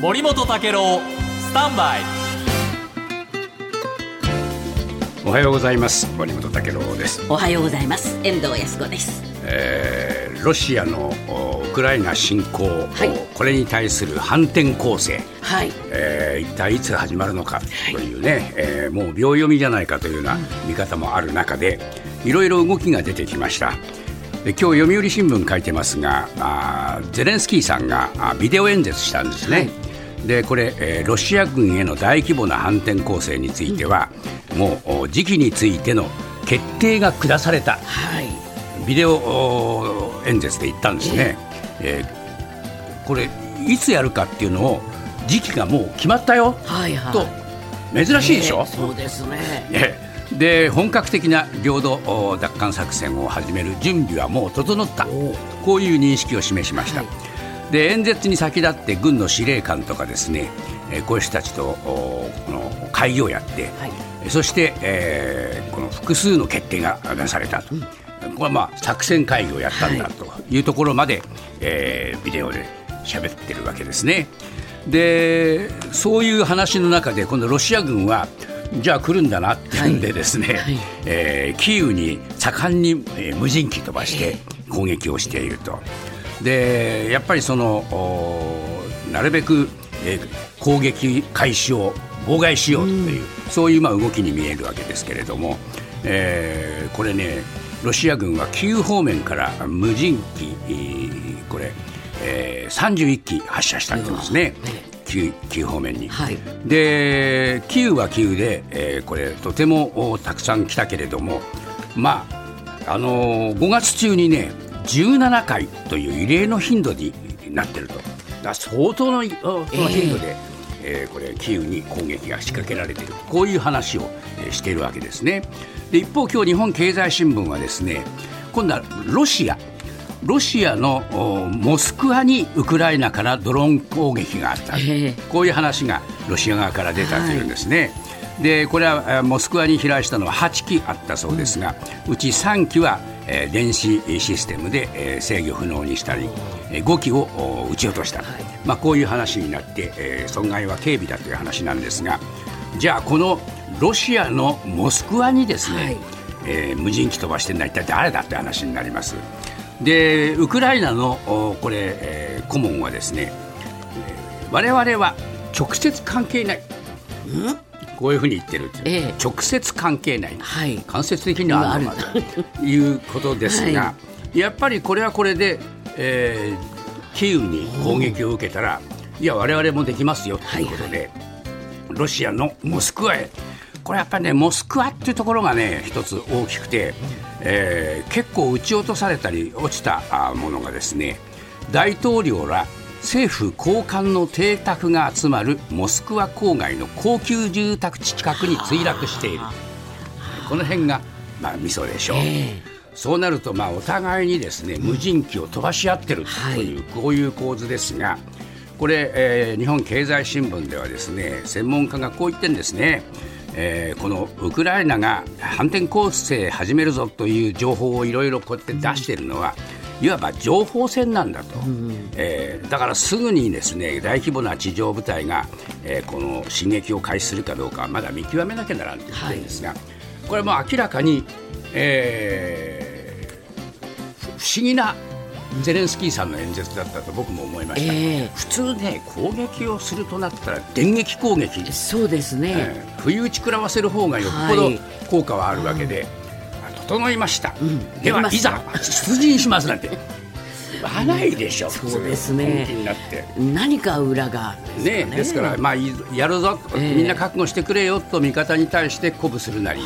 森本武郎スタンバイ。おはようございます。森本武郎です、おはようございます。遠藤康子です。えーロシアのおウクライナ侵攻、はい。これに対する反転攻勢、はい。えー一体いつ始まるのかというね、えーもう秒読みじゃないかというような見方もある中でいろいろ動きが出てきました。で今日読売新聞書いてますがあーゼレンスキーさんがあビデオ演説したんですね、でこれ、えーロシア軍への大規模な反転攻勢については、もうお時期についての決定が下された。はい。ビデオお演説で言ったんですね、えーこれいつやるかっていうのを時期がもう決まったよ、はいはい。と珍しいでしょ、えーそうですね。ええ。で本格的な領土お奪還作戦を始める準備はもう整った。こういう認識を示しました、で演説に先立って軍の司令官とかですね、えーこういう人たちとおこの会議をやって、はい。そして、えーこの複数の決定が出されたと、これはまあ作戦会議をやったんだというところまで、えービデオで喋ってるわけですね。でそういう話の中で今度ロシア軍はじゃあ来るんだなっていうんでですね、はい。えーキーウに盛んに、えー無人機飛ばして攻撃をしていると。でやっぱりそのおなるべく、えー攻撃開始を妨害しようという、そういうまあ動きに見えるわけですけれども、えーこれねロシア軍はキーウ方面から無人機、えーこれ、えー31機発射したって言うんですねキー方面に。はい。でキーウはキーウで、えーこれとてもおたくさん来たけれどもまああのー5月中にね17回という異例の頻度になってると。相当の頻度で、えーこれキーウに攻撃が仕掛けられている。こういう話を、えーしているわけですね。で一方今日日本経済新聞はですね今度はロシア。ロシアのおモスクワにウクライナからドローン攻撃があった、ええ。こういう話がロシア側から出たというんですね。でこれはえーモスクワに飛来したのは8機あったそうですが、うち3機は、えー電子システムで、えー制御不能にしたり、えー5機をお撃ち落とした、まあ、こういう話になって、えー損害は軽微だという話なんですがじゃあこのロシアのモスクワにですね、はい。えー無人機飛ばしてるのは一体誰だって話になります。でウクライナのおこれ、えー顧問はですね我々は直接関係ないこういうふうに言ってるっていう、ええ。直接関係ない、はい。間接的にはあるのかということですが、はやっぱりこれはこれで、えーキーウに攻撃を受けたらいや我々もできますよということで、ロシアのモスクワへ。これやっぱりねモスクワっていうところがね一つ大きくて、えー結構撃ち落とされたり落ちたあものがですね大統領ら政府高官の邸宅が集まるモスクワ郊外の高級住宅地近くに墜落しているこの辺が、まあ、ミソでしょう。えそうなると、まあ、お互いにですね無人機を飛ばし合ってるという、こういう構図ですがこれ、えー日本経済新聞ではですね専門家がこう言ってるんですね。えーこのウクライナが反転攻勢始めるぞという情報をいろいろこうやって出しているのは、いわば情報戦なんだと、えーだからすぐにですね大規模な地上部隊が、えーこの進撃を開始するかどうかはまだ見極めなきゃならんということですが、これはもう明らかに、えー不思議なゼレンスキーさんの演説だったと僕も思いました、ええ。普通ね攻撃をするとなったら電撃攻撃。えそうですね、えー不意打ち食らわせる方がよっぽどはい。効果はあるわけで、あ整いました、ん。ではいざ出陣しますなんて。言わないでしょ、普通そうですね。本気になって。何か裏がね、ですから、まあ、いやるぞ、ええ。みんな覚悟してくれよと味方に対して鼓舞するなり、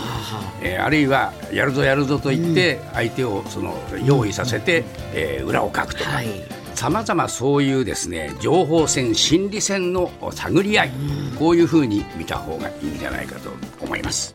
えーあるいはやるぞやるぞと言って相手をその用意させて、えー裏をかくとか。はい。さまざまそういうですね情報戦心理戦の探り合い、こういうふうに見た方がいいんじゃないかと思います。